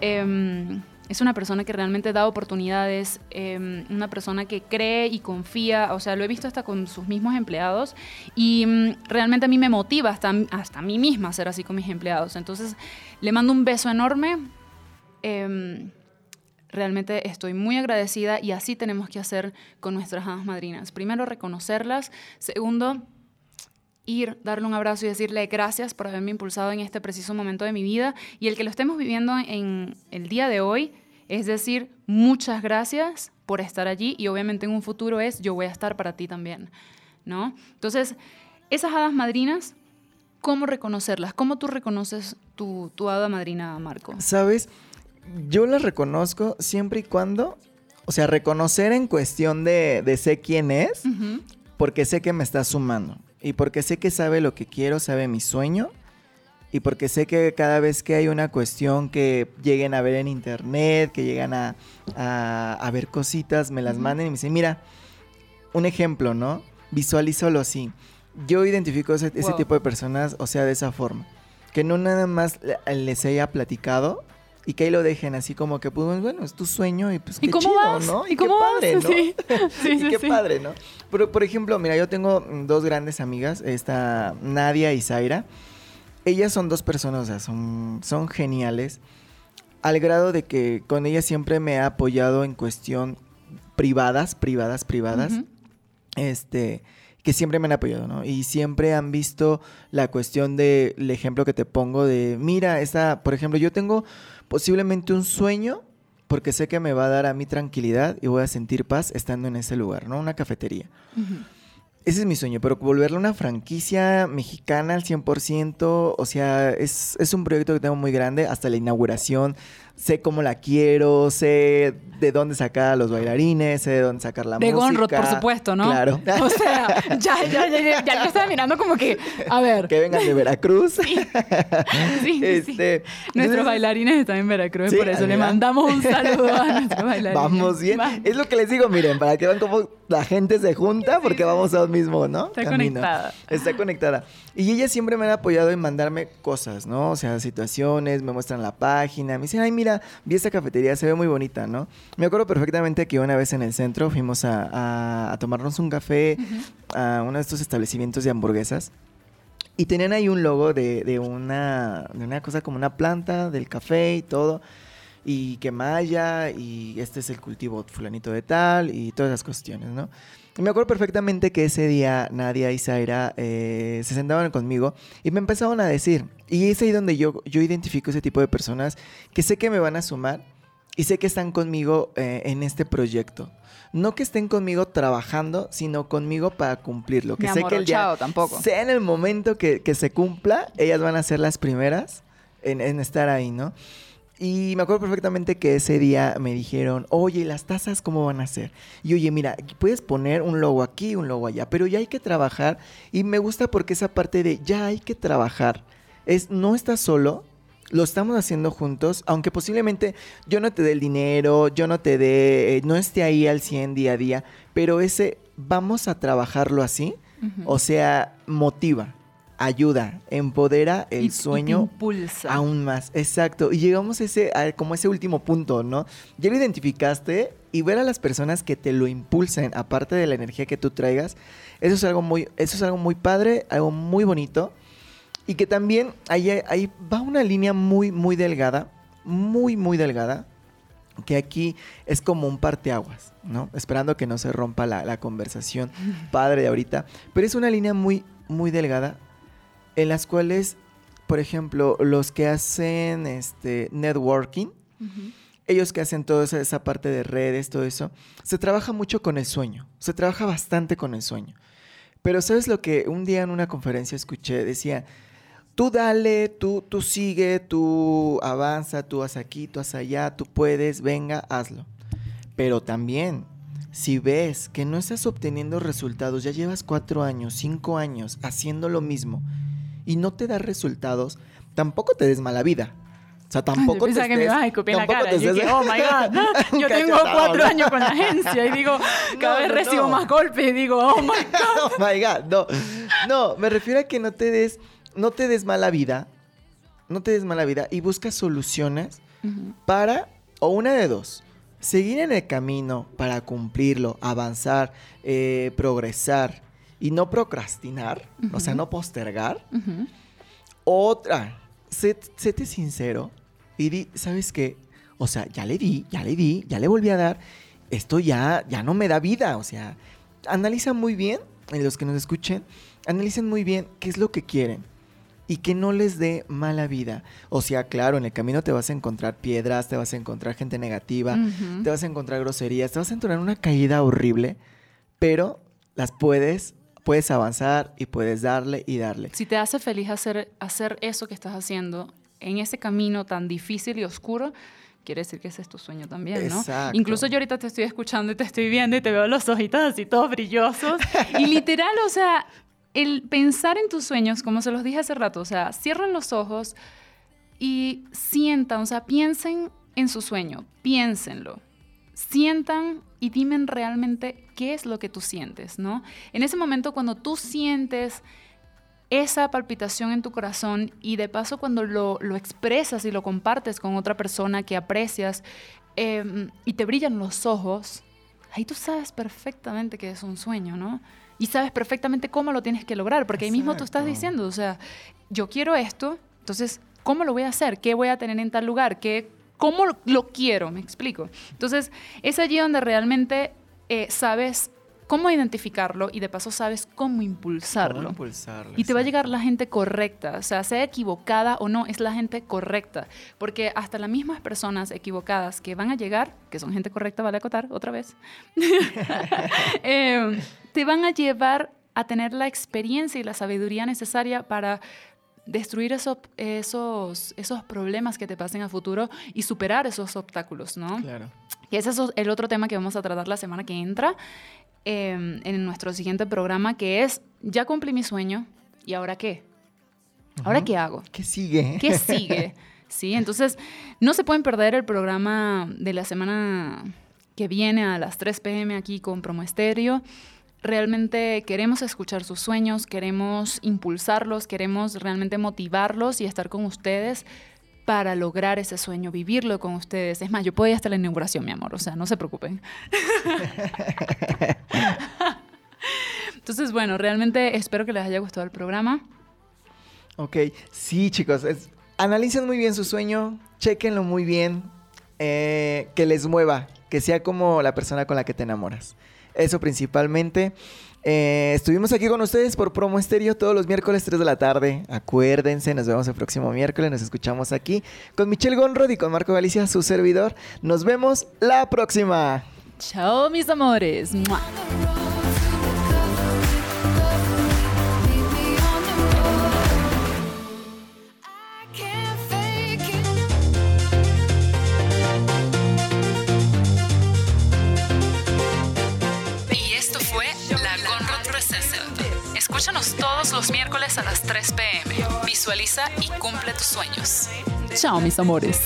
Em, es una persona que realmente da oportunidades, em, una persona que cree y confía, o sea, lo he visto hasta con sus mismos empleados y mm, realmente a mí me motiva hasta, hasta mí misma ser así con mis empleados. Entonces, le mando un beso enorme. Em, realmente estoy muy agradecida y así tenemos que hacer con nuestras hadas madrinas. Primero, reconocerlas. Segundo, ir, darle un abrazo y decirle gracias por haberme impulsado en este preciso momento de mi vida. Y el que lo estemos viviendo en el día de hoy, es decir, muchas gracias por estar allí y obviamente en un futuro es yo voy a estar para ti también, ¿no? Entonces, esas hadas madrinas, ¿cómo reconocerlas? ¿Cómo tú reconoces tu, tu hada madrina, Marco? ¿Sabes? Yo las reconozco siempre y cuando, o sea, reconocer en cuestión de, de sé quién es, porque sé que me está sumando. Y porque sé que sabe lo que quiero, sabe mi sueño. Y porque sé que cada vez que hay una cuestión que lleguen a ver en internet, que llegan a, a- a ver cositas, me las manden y me dicen, mira, un ejemplo, ¿no? Visualízalo así. Yo identifico ese, ese Wow. tipo de personas, o sea, de esa forma. Que no nada más le- les haya platicado y que ahí lo dejen así como que, pues bueno, es tu sueño y pues ¿Y qué cómo chido, vas? ¿no? ¿Y cómo qué vas? padre, ¿no? Sí. Sí, y qué sí. padre, ¿no? Pero, por ejemplo, mira, yo tengo dos grandes amigas, esta Nadia y Zaira. Ellas son dos personas, o sea, son, son geniales. Al grado de que con ellas siempre me ha apoyado en cuestión privadas, privadas, privadas. Este, que siempre me han apoyado, ¿no? Y siempre han visto la cuestión del ejemplo que te pongo de, mira, esta, por ejemplo, yo tengo posiblemente un sueño porque sé que me va a dar a mí tranquilidad y voy a sentir paz estando en ese lugar, ¿no? Una cafetería. Ujú. Ese es mi sueño, pero volverla una franquicia mexicana al 100%, o sea, es, es un proyecto que tengo muy grande, hasta la inauguración, sé cómo la quiero, sé de dónde sacar a los bailarines, sé de dónde sacar la De música. Gonrod, por supuesto, ¿no? Claro. O sea, ya, ya, ya, ya, ya lo estaba mirando como que, a ver. que vengan de Veracruz. Sí, sí, sí. Este, Nuestros entonces, bailarines están en Veracruz, Sí, por eso le mandamos un saludo a nuestros bailarines. Vamos bien. Es lo que les digo, miren, para que vean cómo la gente se junta, porque vamos a un mismo, ¿no? Está conectada. Está conectada. Y ellas siempre me han apoyado en mandarme cosas, ¿no? O sea, situaciones, me muestran la página, me dicen, ay, mira, vi esta cafetería, se ve muy bonita, ¿no? Me acuerdo perfectamente que una vez en el centro fuimos a, a- a tomarnos un café a uno de estos establecimientos de hamburguesas. Y tenían ahí un logo de, de una, de una cosa como una planta del café y todo. Y que maya, y este es el cultivo fulanito de tal, y todas esas cuestiones, ¿no? Y me acuerdo perfectamente que ese día Nadia y Zaira eh, se sentaban conmigo y me empezaron a decir, y es ahí donde yo, yo identifico ese tipo de personas que sé que me van a sumar y sé que están conmigo eh, en este proyecto. No que estén conmigo trabajando, sino conmigo para cumplirlo. Que Mi sé amor, que el día, tampoco. sea en el momento que, que se cumpla, ellas van a ser las primeras en, en estar ahí, ¿no? Y me acuerdo perfectamente que ese día me dijeron, oye, ¿y ¿las tazas cómo van a ser? Y oye, mira, puedes poner un logo aquí, un logo allá, pero ya hay que trabajar. Y me gusta porque esa parte de ya hay que trabajar. Es, no estás solo, lo estamos haciendo juntos, aunque posiblemente yo no te dé el dinero, yo no te dé, eh, no esté ahí al 100 día a día, pero ese vamos a trabajarlo así, o sea, motiva, ayuda, empodera el Y- y te sueño impulsa. aún más. Exacto. Y llegamos a ese, a como ese último punto, ¿no? Ya lo identificaste y ver a las personas que te lo impulsen, aparte de la energía que tú traigas, eso es algo muy, eso es algo muy padre, algo muy bonito. Y que también ahí, ahí va una línea muy, muy delgada, muy, muy delgada, que aquí es como un parteaguas, ¿no? Esperando que no se rompa la, la conversación padre de ahorita. Pero es una línea muy, muy delgada en las cuales, por ejemplo, los que hacen este networking, ellos que hacen toda esa, esa parte de redes, todo eso, se trabaja mucho con el sueño, se trabaja bastante con el sueño. Pero ¿sabes lo que un día en una conferencia escuché? Decía, tú dale, tú, tú sigue, tú avanza, tú haz aquí, tú haz allá, tú puedes, venga, hazlo. Pero también, si ves que no estás obteniendo resultados, ya llevas cuatro años, cinco años haciendo lo mismo y no te da resultados, tampoco te des mala vida. O sea, tampoco Yo te pensaba que me estés- ibas a escupir la cara. te Yo estés- dije, oh my God. Yo tengo cuatro ¿no? años con la agencia y digo, cada No, vez recibo no. más golpes y digo, oh my God. oh my God, no. No, me refiero a que no te des, no te des mala vida. No te des mala vida y busca soluciones para, o una de dos, seguir en el camino para cumplirlo, avanzar, eh, progresar y no procrastinar, o sea, no postergar. Otra, sé, séte sincero y di, ¿sabes qué? O sea, ya le di, ya le di, ya le volví a dar. Esto ya, ya no me da vida. O sea, analiza muy bien, en los que nos escuchen, analicen muy bien qué es lo que quieren y que no les dé mala vida. O sea, claro, en el camino te vas a encontrar piedras, te vas a encontrar gente negativa, te vas a encontrar groserías, te vas a encontrar una caída horrible, pero las puedes, puedes avanzar y puedes darle y darle. Si te hace feliz hacer, hacer eso que estás haciendo en ese camino tan difícil y oscuro, quiere decir que ese es tu sueño también, ¿no? Exacto. Incluso yo ahorita te estoy escuchando y te estoy viendo y te veo los ojitos así todos brillosos. y literal, o sea, el pensar en tus sueños, como se los dije hace rato, o sea, cierran los ojos y sientan, o sea, piensen en su sueño, piénsenlo. Sientan y dime realmente qué es lo que tú sientes, ¿no? En ese momento cuando tú sientes esa palpitación en tu corazón y de paso cuando lo, lo expresas y lo compartes con otra persona que aprecias eh, y te brillan los ojos, ahí tú sabes perfectamente que es un sueño, ¿no? Y sabes perfectamente cómo lo tienes que lograr, porque ahí mismo tú estás diciendo, o sea, yo quiero esto, entonces, ¿cómo lo voy a hacer? ¿Qué voy a tener en tal lugar? ¿Qué, ¿Cómo lo- quiero? Me explico. Entonces, es allí donde realmente eh, sabes cómo identificarlo y de paso sabes cómo impulsarlo. ¿Cómo impulsarlo? Y te va a llegar la gente correcta, o sea, sea equivocada o no, es la gente correcta. Porque hasta las mismas personas equivocadas que van a llegar, que son gente correcta, vale acotar otra vez, eh, te van a llevar a tener la experiencia y la sabiduría necesaria para destruir esos, esos, esos problemas que te pasen a futuro y superar esos obstáculos, ¿no? Claro. Y ese es el otro tema que vamos a tratar la semana que entra eh, en nuestro siguiente programa, que es, ya cumplí mi sueño, ¿y ahora qué? ¿Ahora qué hago? ¿Qué sigue? ¿Qué sigue? Sí, entonces no se pueden perder el programa de la semana que viene a las 3 pm aquí con Promo Estéreo. Realmente queremos escuchar sus sueños, queremos impulsarlos, queremos realmente motivarlos y estar con ustedes para lograr ese sueño, vivirlo con ustedes. Es más, yo puedo ir hasta la inauguración, mi amor, o sea, no se preocupen. Entonces, bueno, realmente espero que les haya gustado el programa. Ok, sí chicos, es- analicen muy bien su sueño, chequenlo muy bien, eh, que les mueva, que sea como la persona con la que te enamoras. Eso principalmente. Eh, estuvimos aquí con ustedes por Promo Estéreo todos los miércoles 3 de la tarde. Acuérdense, nos vemos el próximo miércoles, nos escuchamos aquí con Michelle Gonrod y con Marco Galicia, su servidor. Nos vemos la próxima. Chao, mis amores. Escúchanos todos los miércoles a las 3 pm. Visualiza y cumple tus sueños. Chao, mis amores.